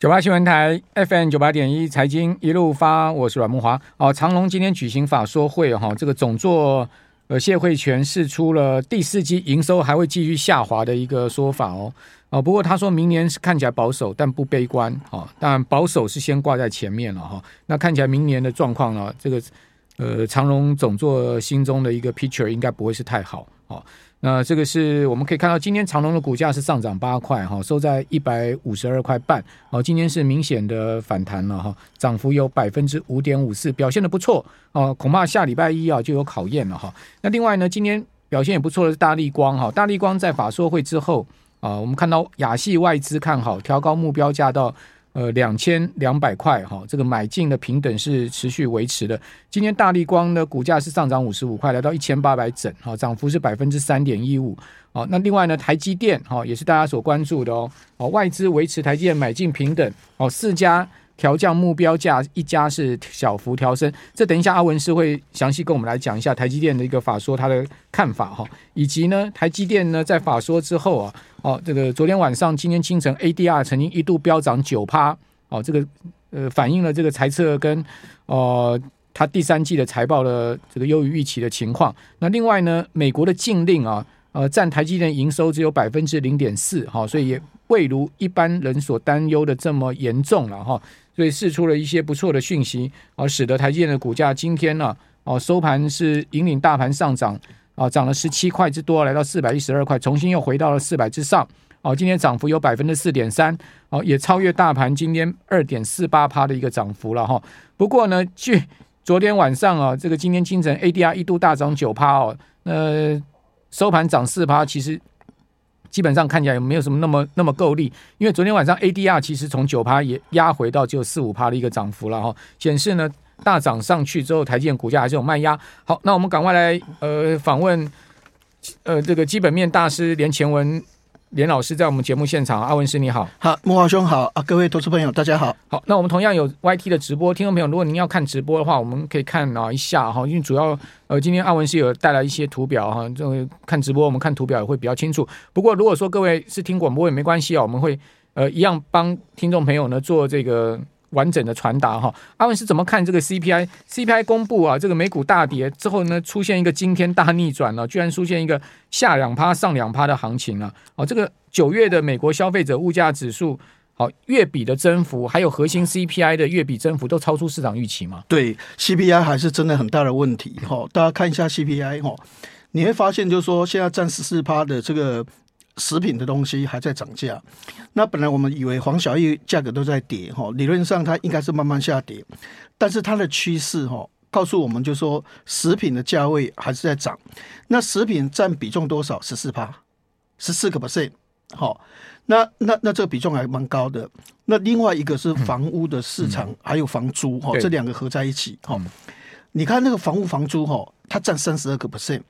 九八新闻台 FM 九八点一财经一路发，我是阮慕华。哦，长隆今天举行法说会哈，这个总座呃谢慧全释出了第四季营收还会继续下滑的一个说法哦。哦，不过他说明年是看起来保守，但不悲观。哦，但保守是先挂在前面了哈。那看起来明年的状况呢，这个呃长隆总座心中的一个 picture 应该不会是太好。哦。那这个是我们可以看到，今天长隆的股价是上涨八块哈，收在一百五十二块半。哦，今天是明显的反弹了哈，涨幅有百分之五点五四，表现的不错哦。恐怕下礼拜一啊就有考验了哈。那另外呢，今天表现也不错的是大立光哈，大立光在法说会之后啊，我们看到亚系外资看好，调高目标价到。呃，两千两百块哈，这个买进的平等是持续维持的。今天大立光的股价是上涨五十五块，来到一千八百整，哈，涨幅是百分之三点一五。好，那另外呢，台积电哈也是大家所关注的哦。哦，外资维持台积电买进平等，哦，四家调降目标价，一家是小幅调升。这等一下阿文是会详细跟我们来讲一下台积电的一个法说他的看法哈，以及呢，台积电呢在法说之后啊。哦，这个昨天晚上、今天清晨，ADR 曾经一度飙涨九趴。哦，这个呃反映了这个财测跟呃它第三季的财报的这个优于预期的情况。那另外呢，美国的禁令啊，呃占台积电营收只有百分之零点四，哈，所以也未如一般人所担忧的这么严重了哈。所以释出了一些不错的讯息，而使得台积电的股价今天呢，哦收盘是引领大盘上涨。啊，涨了十七块之多，来到四百一十二块，重新又回到了四百之上。哦，今天涨幅有百分之四点三，哦，也超越大盘今天二点四八趴的一个涨幅了哈。不过呢，据昨天晚上啊，这个今天清晨 ADR 一度大涨九趴哦，那，收盘涨四趴，其实基本上看起来也没有什么那么那么够力，因为昨天晚上 ADR 其实从九趴也压回到只有四五趴的一个涨幅了哈，显示呢。大涨上去之后，台积电股价还是有卖压。好，那我们赶快来呃访问呃这个基本面大师连前文连老师在我们节目现场。阿文师你好，好，木华兄好啊，各位投资朋友大家好。好，那我们同样有 YT 的直播，听众朋友，如果您要看直播的话，我们可以看啊一下哈，因为主要呃今天阿文师有带来一些图表哈，这个看直播我们看图表也会比较清楚。不过如果说各位是听广播也没关系啊，我们会呃一样帮听众朋友呢做这个。完整的传达哈，阿文是怎么看这个 CPI？CPI 公布啊，这个美股大跌之后呢，出现一个惊天大逆转了，居然出现一个下两趴上两趴的行情啊。哦，这个九月的美国消费者物价指数，好月比的增幅，还有核心 CPI 的月比增幅都超出市场预期吗？对，CPI 还是真的很大的问题哈。大家看一下 CPI 哈，你会发现就是说现在占十四趴的这个。食品的东西还在涨价，那本来我们以为黄小玉价格都在跌哈，理论上它应该是慢慢下跌，但是它的趋势哈告诉我们，就说食品的价位还是在涨。那食品占比重多少？十四趴，十四个 percent。好，那那那这个比重还蛮高的。那另外一个是房屋的市场，嗯、还有房租哈，这两个合在一起哈。你看那个房屋房租哈，它占三十二个 percent。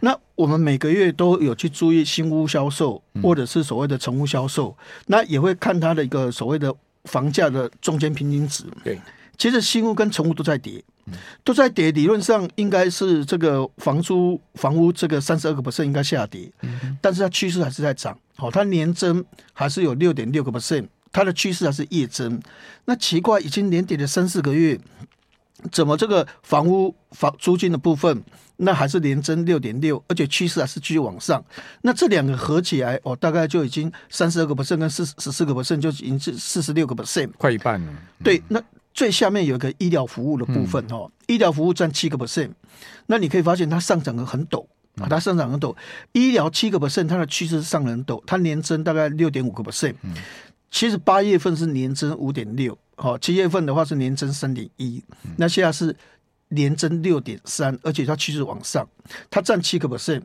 那我们每个月都有去注意新屋销售，或者是所谓的成屋销售，那也会看它的一个所谓的房价的中间平均值。对，其实新屋跟成屋都在跌，都在跌。理论上应该是这个房租房屋这个三十二个 percent 应该下跌，但是它趋势还是在涨。好，它年增还是有六点六个 percent，它的趋势还是月增。那奇怪，已经连跌了三四个月。怎么这个房屋房租金的部分，那还是连增六点六，而且趋势还是继续往上。那这两个合起来，哦，大概就已经三十二个 percent 跟四十四个 percent 就已经是四十六个 percent，快一半了。对，那最下面有一个医疗服务的部分，哦，医疗服务占七个 percent，那你可以发现它上涨的很陡啊，它上涨很陡。医疗七个 percent，它的趋势是上很陡，它年增大概六点五个 percent。其实八月份是年增五点六。好，七月份的话是年增三点一，那现在是年增六点三，而且它趋势往上，它占七个 percent，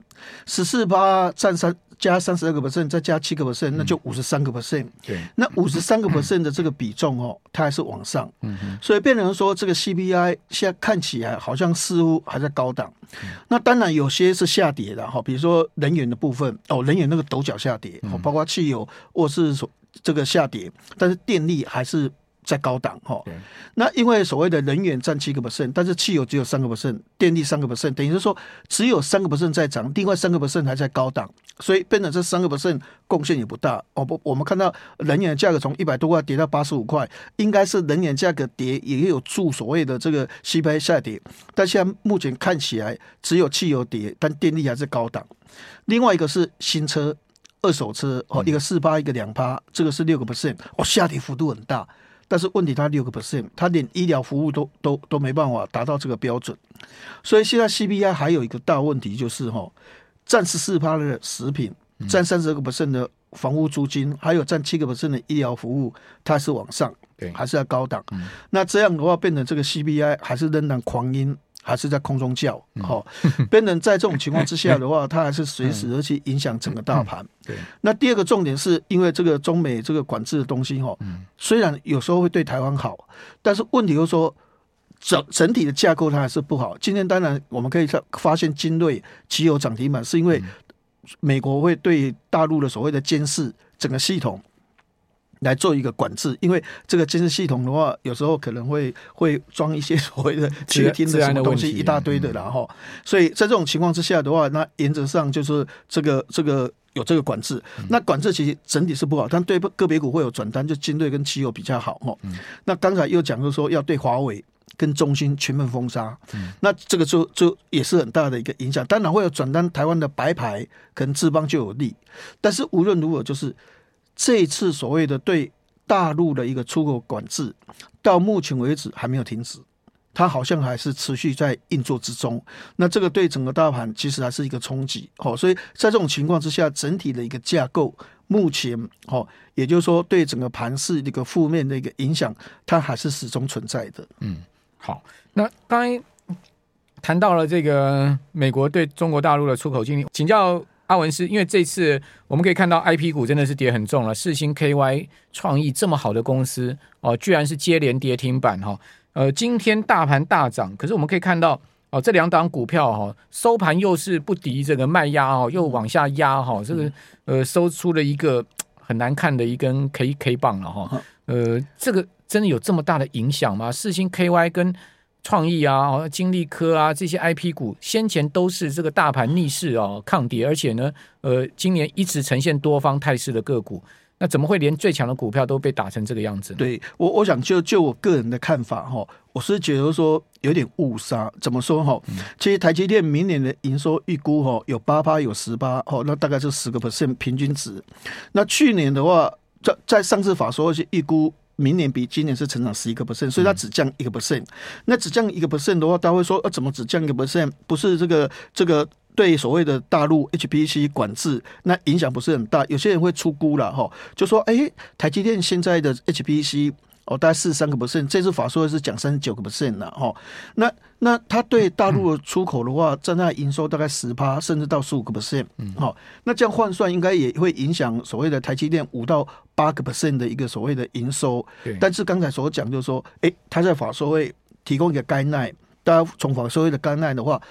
十四八占三加三十二个 percent，再加七个 percent，那就五十三个 percent。对，那五十三个 percent 的这个比重哦，它还是往上。嗯，所以变成说这个 CPI 现在看起来好像似乎还在高档。那当然有些是下跌的哈，比如说能源的部分哦，能源那个陡角下跌，包括汽油或是说这个下跌，但是电力还是。在高档哈，那因为所谓的能源占七个 percent，但是汽油只有三个 percent，电力三个 percent，等于是说只有三个 percent 在涨，另外三个 percent 还在高档，所以变成这三个 percent 贡献也不大。哦不，我们看到能源的价格从一百多块跌到八十五块，应该是能源价格跌也有助所谓的这个 CPI 下跌，但现在目前看起来只有汽油跌，但电力还是高档。另外一个是新车、二手车哦，一个四八，一个两趴，这个是六个 percent，哦，下跌幅度很大。但是问题，它六个 percent，它连医疗服务都都都没办法达到这个标准，所以现在 CPI 还有一个大问题就是哈，占十四趴的食品，占三十二个 percent 的房屋租金，还有占七个 percent 的医疗服务，它是往上，对，还是要高档。那这样的话，变成这个 CPI 还是仍然狂鹰。还是在空中叫，好，变成在这种情况之下的话，它还是随时而去影响整个大盘。对，那第二个重点是因为这个中美这个管制的东西，哈，虽然有时候会对台湾好，但是问题就是说整整体的架构它还是不好。今天当然我们可以发现精锐汽油涨停板，是因为美国会对大陆的所谓的监视整个系统。来做一个管制，因为这个监视系统的话，有时候可能会 会装一些所谓的窃听的什么东西，一大堆的，然后，所以在这种情况之下的话，那原则上就是这个这个有这个管制。那管制其实整体是不好，但对个别股会有转单，就金队跟汽油比较好哦。那刚才又讲就是说要对华为跟中兴全面封杀，那这个就就也是很大的一个影响。当然会有转单，台湾的白牌可能智邦就有利，但是无论如何就是。这一次所谓的对大陆的一个出口管制，到目前为止还没有停止，它好像还是持续在运作之中。那这个对整个大盘其实还是一个冲击，哦，所以在这种情况之下，整体的一个架构目前，哦，也就是说对整个盘市一个负面的一个影响，它还是始终存在的。嗯，好，那刚才谈到了这个美国对中国大陆的出口经历，请教。阿文斯，因为这次我们可以看到 IP 股真的是跌很重了，世星 KY 创意这么好的公司哦，居然是接连跌停板哈。呃，今天大盘大涨，可是我们可以看到哦，这两档股票哈收盘又是不敌这个卖压哦，又往下压哈，这个呃收出了一个很难看的一根 K K 棒了哈。呃，这个真的有这么大的影响吗？世星 KY 跟创意啊，金利科啊，这些 IP 股先前都是这个大盘逆势哦抗跌，而且呢，呃，今年一直呈现多方态势的个股，那怎么会连最强的股票都被打成这个样子呢？对我，我想就就我个人的看法哈，我是觉得说有点误杀。怎么说哈？其实台积电明年的营收预估哈有八八有十八哦，那大概是十个 percent 平均值。那去年的话，在在上次法说是预估。明年比今年是成长十一个 percent，所以它只降一个 percent。那只降一个 percent 的话，大家会说，呃，怎么只降一个 percent？不是这个这个对所谓的大陆 HPC 管制，那影响不是很大。有些人会出估了哈，就说，哎、欸，台积电现在的 HPC。哦，大概四十三个 percent，这次法说是讲三十九个 percent 了哈。那那它对大陆的出口的话，占它营收大概十趴，甚至到十五个 percent。嗯，好，那这样换算应该也会影响所谓的台积电五到八个 percent 的一个所谓的营收。对。但是刚才所讲就是说，哎，它在法说会提供一个 guideline，大家从法说会的 guideline 的话，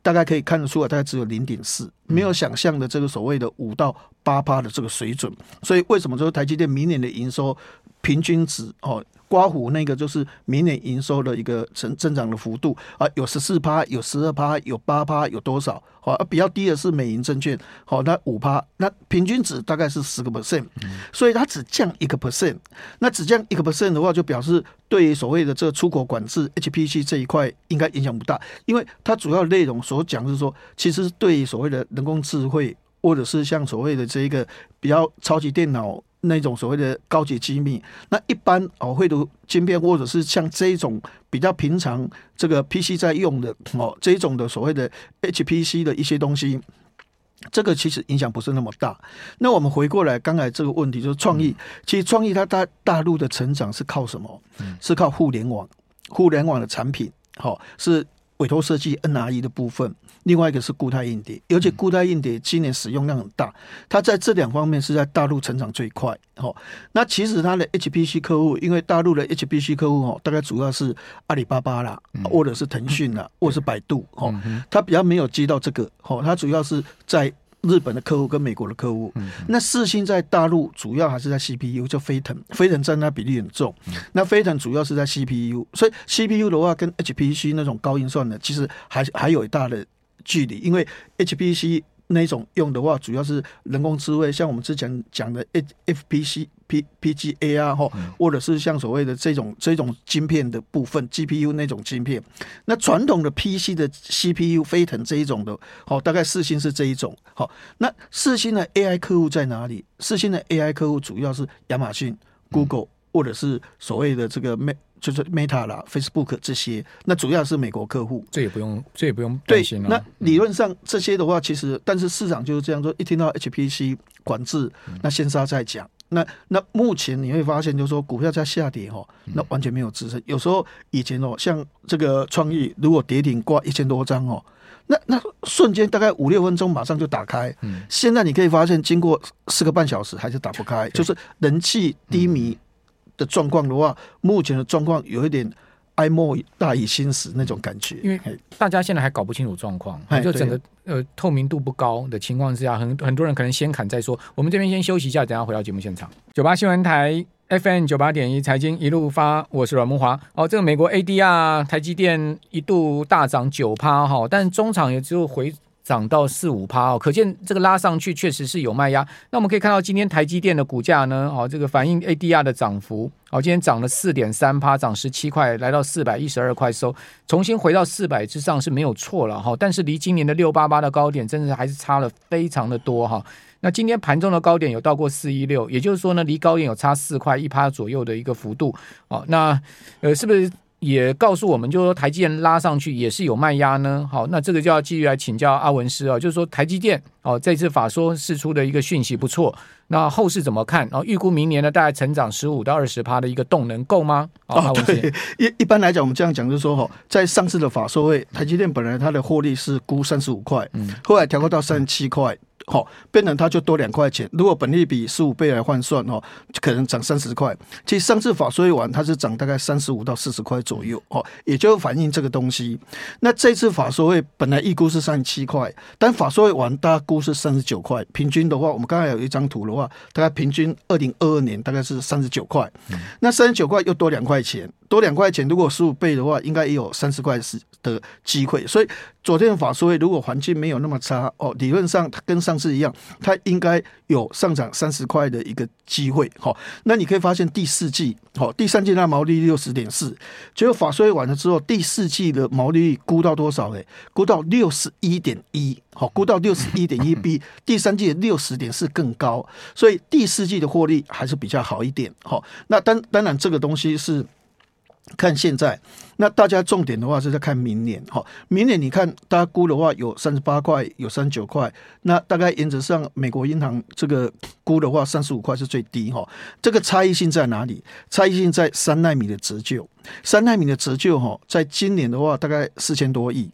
大概可以看得出来，大概只有零点四，没有想象的这个所谓的五到八趴的这个水准。所以为什么说台积电明年的营收？平均值哦，刮胡那个就是明年营收的一个成增长的幅度啊，有十四趴，有十二趴，有八趴，有多少？好，比较低的是美银证券，好，那五趴，那平均值大概是十个 percent，所以它只降一个 percent，那只降一个 percent 的话，就表示对于所谓的这个出口管制 HPC 这一块应该影响不大，因为它主要内容所讲是说，其实对于所谓的人工智慧，或者是像所谓的这一个比较超级电脑。那种所谓的高级机密，那一般哦，绘图晶片或者是像这一种比较平常这个 PC 在用的哦，这一种的所谓的 HPC 的一些东西，这个其实影响不是那么大。那我们回过来刚才这个问题，就是创意，其实创意它大大陆的成长是靠什么？是靠互联网，互联网的产品，好是。委托设计 NRE 的部分，另外一个是固态硬碟，而且固态硬碟今年使用量很大，它在这两方面是在大陆成长最快。哦，那其实它的 HPC 客户，因为大陆的 HPC 客户哦，大概主要是阿里巴巴啦，或者是腾讯啦，或者是百度。哦，它比较没有接到这个。哦，它主要是在日本的客户跟美国的客户。那四星在大陆主要还是在 CPU，就飞腾，飞腾占它比例很重。嗯、那飞腾主要是在 CPU，所以 CPU 的话跟 HPC 那种高运算的，其实还还有一大的距离，因为 HPC。那种用的话，主要是人工智慧，像我们之前讲的 FPC、P、PGA 啊，或或者是像所谓的这种这种晶片的部分，GPU 那种晶片。那传统的 PC 的 CPU 飞腾这一种的，好，大概四星是这一种。好，那四星的 AI 客户在哪里？四星的 AI 客户主要是亚马逊、Google，或者是所谓的这个 Mac。就是 Meta 啦，Facebook 这些，那主要是美国客户，这也不用，这也不用担心了。那理论上这些的话，其实，但是市场就是这样说，一听到 HPC 管制，那先杀再讲。那那目前你会发现，就是说股票在下跌哦，那完全没有支撑。有时候以前哦，像这个创意，如果跌停挂一千多张哦，那那瞬间大概五六分钟马上就打开。现在你可以发现，经过四个半小时还是打不开，就是人气低迷。的状况的话，目前的状况有一点哀莫大于心死那种感觉，因为大家现在还搞不清楚状况，就整个呃透明度不高的情况之下，很很多人可能先砍再说。我们这边先休息一下，等下回到节目现场。九八新闻台 FM 九八点一财经一路发，我是阮梦华。哦，这个美国 ADR 台积电一度大涨九趴哈，但中场也只有回。涨到四五趴哦，可见这个拉上去确实是有卖压。那我们可以看到今天台积电的股价呢，哦，这个反映 ADR 的涨幅，哦，今天涨了四点三趴，涨十七块，来到四百一十二块收，重新回到四百之上是没有错了哈。但是离今年的六八八的高点，真的还是差了非常的多哈。那今天盘中的高点有到过四一六，也就是说呢，离高点有差四块一趴左右的一个幅度哦。那呃，是不是？也告诉我们，就是说台积电拉上去也是有卖压呢。好，那这个就要继续来请教阿文师啊，就是说台积电哦，这次法说释出的一个讯息不错，那后市怎么看？然后预估明年呢，大概成长十五到二十趴的一个动能够吗？哦，对，一一般来讲，我们这样讲就是说，哈，在上次的法说会，台积电本来它的获利是估三十五块，嗯，后来调高到三十七块。好，变成它就多两块钱。如果本利比十五倍来换算，哦，就可能涨三十块。其实上次法说完，它是涨大概三十五到四十块左右，哦，也就反映这个东西。那这次法说会本来预估是三十七块，但法说会完，大家估是三十九块。平均的话，我们刚才有一张图的话，大概平均二零二二年大概是三十九块。那三十九块又多两块钱。多两块钱，如果十五倍的话，应该也有三十块是的机会。所以昨天的法说会，如果环境没有那么差哦，理论上它跟上次一样，它应该有上涨三十块的一个机会。好，那你可以发现第四季，好，第三季那毛利率六十点四，结果法说会完了之后，第四季的毛利率估到多少？诶，估到六十一点一，好，估到六十一点一，比第三季的六十点四更高。所以第四季的获利还是比较好一点。好，那当当然这个东西是。看现在，那大家重点的话是在看明年哈。明年你看，大家估的话有三十八块，有三十九块。那大概原则上，美国银行这个估的话，三十五块是最低哈。这个差异性在哪里？差异性在三纳米的折旧。三纳米的折旧哈，在今年的话，大概四千多亿。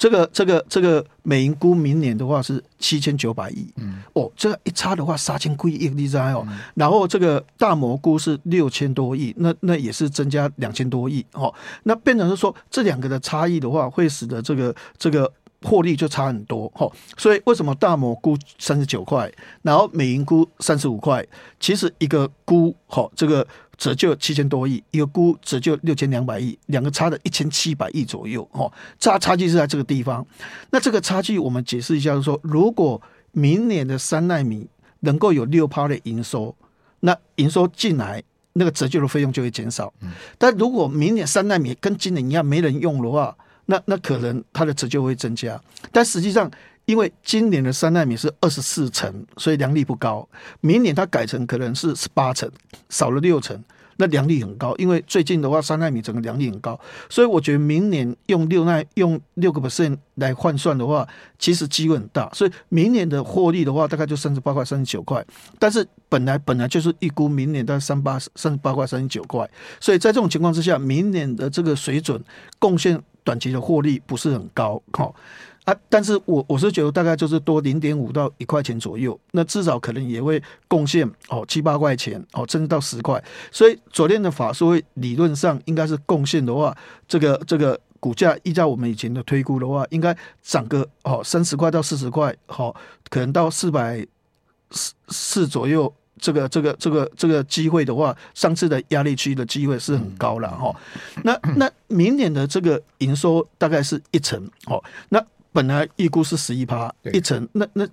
这个这个这个美银估明年的话是七千九百亿，嗯，哦，这个一差的话三千几亿，你知道哦。嗯、然后这个大摩估是六千多亿，那那也是增加两千多亿，哦，那变成是说这两个的差异的话，会使得这个这个获利就差很多，哦，所以为什么大摩估三十九块，然后美银估三十五块，其实一个估，哦，这个。折旧七千多亿，一个估折旧六千两百亿，两个差的一千七百亿左右，哦，差差距是在这个地方。那这个差距我们解释一下，就是说，如果明年的三纳米能够有六趴的营收，那营收进来，那个折旧的费用就会减少。但如果明年三纳米跟今年一样没人用的话，那那可能它的折旧会增加。但实际上，因为今年的三奈米是二十四层，所以良率不高。明年它改成可能是十八层，少了六层，那良率很高。因为最近的话，三奈米整个良率很高，所以我觉得明年用六奈用六个 percent 来换算的话，其实机会很大。所以明年的获利的话，大概就三十八块、三十九块。但是本来本来就是预估明年大概三八三十八块、三十九块，所以在这种情况之下，明年的这个水准贡献短期的获利不是很高，好。啊，但是我我是觉得大概就是多零点五到一块钱左右，那至少可能也会贡献哦七八块钱哦，甚至到十块。所以昨天的法说会理论上应该是贡献的话，这个这个股价依照我们以前的推估的话，应该涨个哦三十块到四十块，好，可能到四百四四左右。这个这个这个这个机会的话，上次的压力区的机会是很高了哈。那那明年的这个营收大概是一成哦。那本来预估是十一趴一层，那那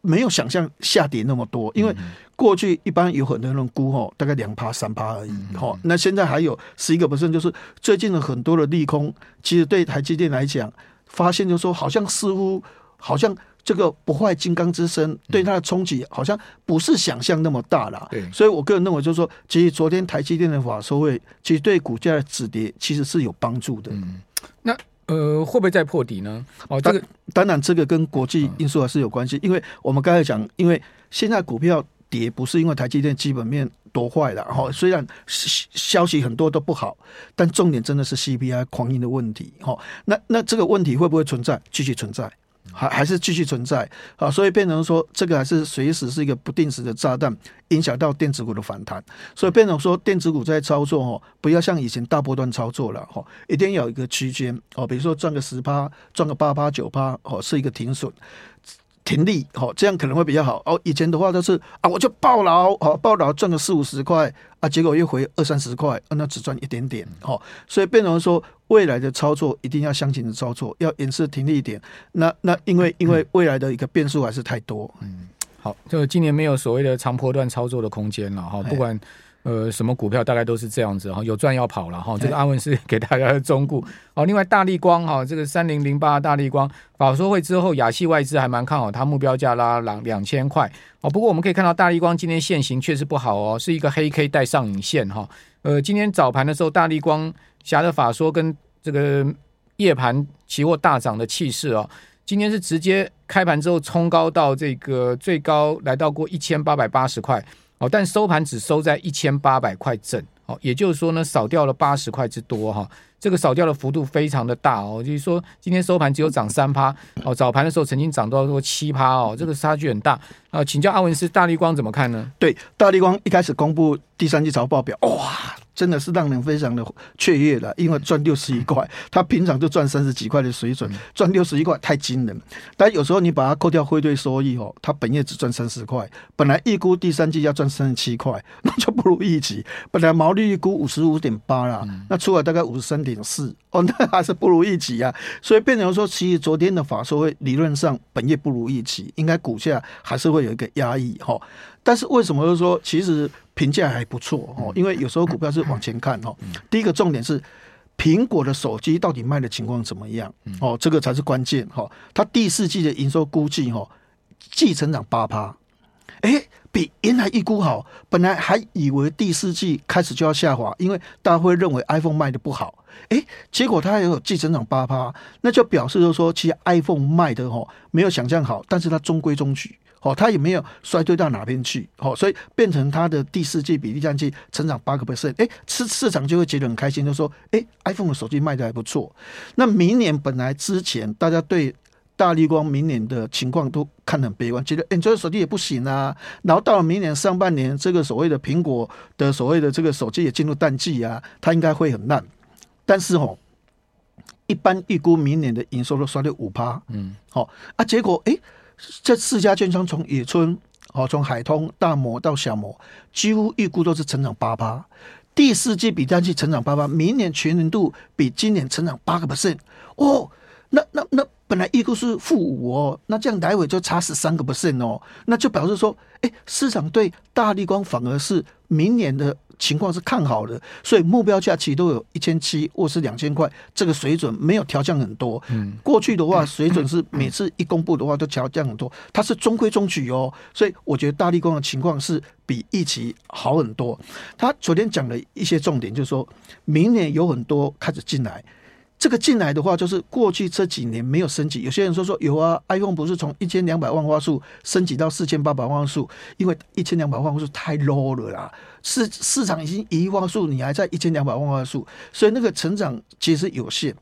没有想象下跌那么多，因为过去一般有很多人估哦，大概两趴三趴而已。好，那现在还有十一个 percent，就是最近的很多的利空，其实对台积电来讲，发现就是说好像似乎好像。这个不坏金刚之身对它的冲击好像不是想象那么大了，对，所以我个人认为就是说，其实昨天台积电的法说会，其实对股价的止跌其实是有帮助的。嗯，那呃会不会再破底呢？哦，这个当然这个跟国际因素还是有关系，因为我们刚才讲，因为现在股票跌不是因为台积电基本面多坏了，哈，虽然消息很多都不好，但重点真的是 CPI 狂印的问题，哈，那那这个问题会不会存在？继续存在。还还是继续存在啊，所以变成说这个还是随时是一个不定时的炸弹，影响到电子股的反弹。所以变成说电子股在操作哦，不要像以前大波段操作了哈，一定要有一个区间哦，比如说赚个十趴，赚个八趴九趴哦，是一个停损。停利，好，这样可能会比较好。哦，以前的话都是啊，我就抱牢，好，抱牢赚个四五十块啊，结果又回二三十块，那只赚一点点，好，所以变成说未来的操作一定要相信的操作，要严实停利一点。那那因为因为未来的一个变数还是太多，嗯，好，就今年没有所谓的长波段操作的空间了，哈，不管。呃，什么股票大概都是这样子哈，有赚要跑了哈。这个阿文是给大家的忠告哦。另外，大立光哈，这个三零零八大立光法说会之后，亚系外资还蛮看好它，目标价拉两两千块哦。不过我们可以看到，大立光今天线型确实不好哦，是一个黑 K 带上影线哈。呃，今天早盘的时候，大立光挟着法说跟这个夜盘期货大涨的气势哦，今天是直接开盘之后冲高到这个最高来到过一千八百八十块。哦，但收盘只收在一千八百块整，哦，也就是说呢，少掉了八十块之多哈，这个少掉的幅度非常的大哦，就是说今天收盘只有涨三趴，哦，早盘的时候曾经涨到说七趴哦，这个差距很大啊，请教阿文斯，大立光怎么看呢？对，大立光一开始公布第三季财报表，哇。真的是让人非常的雀跃了，因为赚六十一块，他平常就赚三十几块的水准，赚六十一块太惊人。但有时候你把它扣掉汇兑收益哦，他本业只赚三十块，本来预估第三季要赚三十七块，那就不如预期。本来毛利预估五十五点八啦，那出来大概五十三点四，哦，那还是不如预期啊。所以变成说，其实昨天的法说会理论上本业不如预期，应该股价还是会有一个压抑哈。但是为什么就是说其实？评价还不错哦，因为有时候股票是往前看哦。第一个重点是苹果的手机到底卖的情况怎么样哦，这个才是关键哈。它第四季的营收估计哦，季成长八趴，哎，比原来预估好。本来还以为第四季开始就要下滑，因为大家会认为 iPhone 卖的不好，哎，结果它也有季成长八趴，那就表示就是说，其实 iPhone 卖的哈没有想象好，但是它中规中矩。哦，它也没有衰退到哪边去，哦，所以变成它的第四季比第三季成长八个 percent，哎，市市场就会觉得很开心，就说，哎，iPhone 的手机卖得还不错。那明年本来之前大家对大立光明年的情况都看得很悲观，觉得哎，这个手机也不行啊。然后到了明年上半年，这个所谓的苹果的所谓的这个手机也进入淡季啊，它应该会很烂。但是哦，一般预估明年的营收都衰退五趴，嗯，好啊，结果哎。这四家券商从野村，哦，从海通、大摩到小摩，几乎预估都是成长八趴。第四季比第三季成长八趴，明年全年度比今年成长八个 percent。哦，那那那本来预估是负五哦，那这样来回就差十三个 percent 哦，那就表示说，哎，市场对大立光反而是明年的。情况是看好的，所以目标价其实都有一千七或是两千块，这个水准没有调降很多。嗯，过去的话水准是每次一公布的话都调降很多，它是中规中矩哦。所以我觉得大立光的情况是比预期好很多。他昨天讲了一些重点，就是说明年有很多开始进来。这个进来的话，就是过去这几年没有升级。有些人说说有啊，iPhone 不是从一千两百万画素升级到四千八百万画素，因为一千两百万画素太 low 了啦。市市场已经一亿画素，你还在一千两百万画素，所以那个成长其实有限。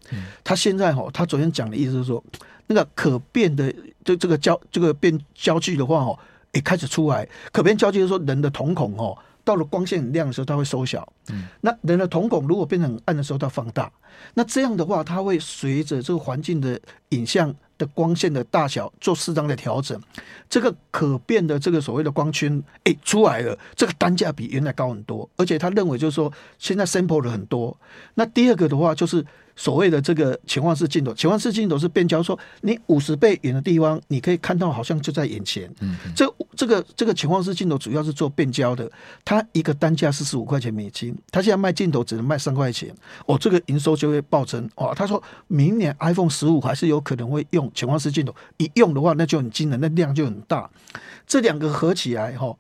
他现在哈，他昨天讲的意思是说，那个可变的就这个焦这个变焦距的话哦，也开始出来。可变焦距就是说人的瞳孔哦。到了光线很亮的时候，它会缩小。嗯，那人的瞳孔如果变成很暗的时候，它放大。那这样的话，它会随着这个环境的影像的光线的大小做适当的调整。这个可变的这个所谓的光圈，哎，出来了，这个单价比原来高很多。而且他认为就是说，现在 sample 了很多。那第二个的话就是。所谓的这个潜望式镜头，潜望式镜头是变焦，说你五十倍远的地方，你可以看到好像就在眼前。嗯，这这个这个潜望式镜头主要是做变焦的，它一个单价四十五块钱美金，它现在卖镜头只能卖三块钱，哦，这个营收就会暴增。哦，他说明年 iPhone 十五还是有可能会用潜望式镜头，一用的话那就很惊人，那量就很大。这两个合起来，哈。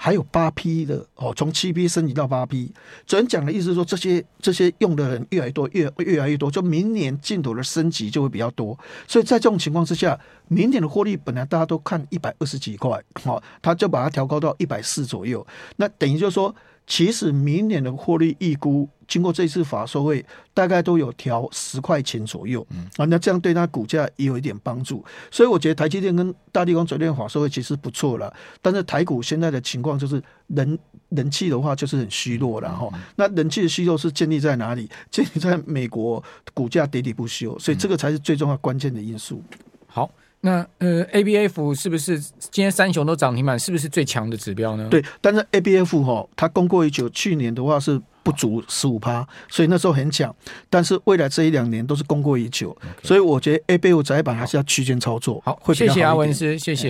还有八 P 的哦，从七 P 升级到八 P。昨天讲的意思是说，这些这些用的人越来越多，越越来越多，就明年镜头的升级就会比较多。所以在这种情况之下，明年的获利本来大家都看一百二十几块，哦，他就把它调高到一百四左右。那等于就是说。其实明年的获利预估，经过这次法说会，大概都有调十块钱左右，嗯啊，那这样对它股价也有一点帮助。所以我觉得台积电跟大地光昨天法说会其实不错了，但是台股现在的情况就是人人气的话就是很虚弱了哈。那人气的虚弱是建立在哪里？建立在美国股价跌跌不休，所以这个才是最重要关键的因素。好。那呃，A B F 是不是今天三雄都涨停板？是不是最强的指标呢？对，但是 A B F 哈，它供过于求，去年的话是不足十五趴，所以那时候很强。但是未来这一两年都是供过于求.所以我觉得 A B F 窄板还是要区间操作。好，会谢谢阿文师，谢谢。